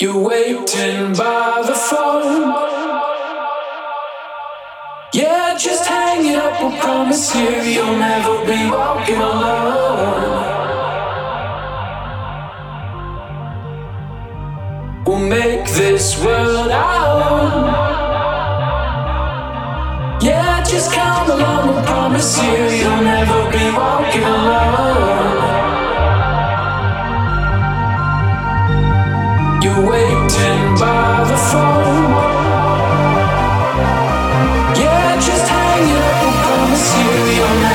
You're waiting by the phone. Yeah, just hang it up. I promise you, you'll never be walking alone. We'll make this world our own. Yeah, just come along. I promise you, you'll never be walking alone. You're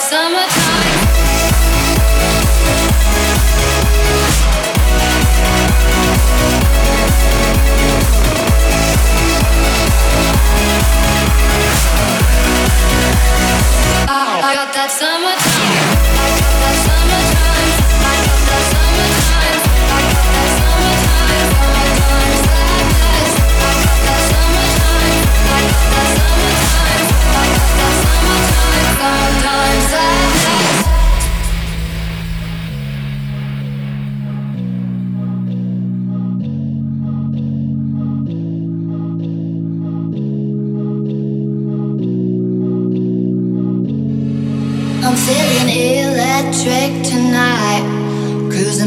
summertime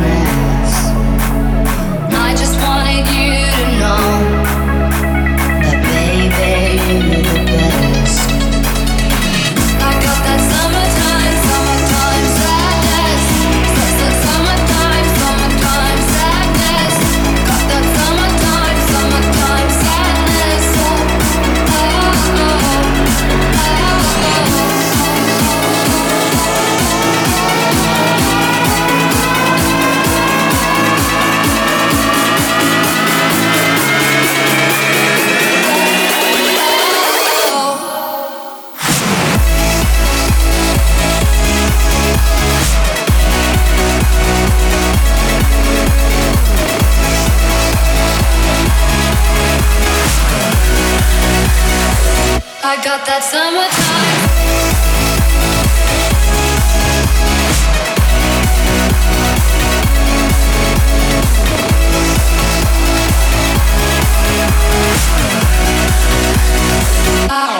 friend.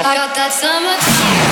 I got that summertime.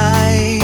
we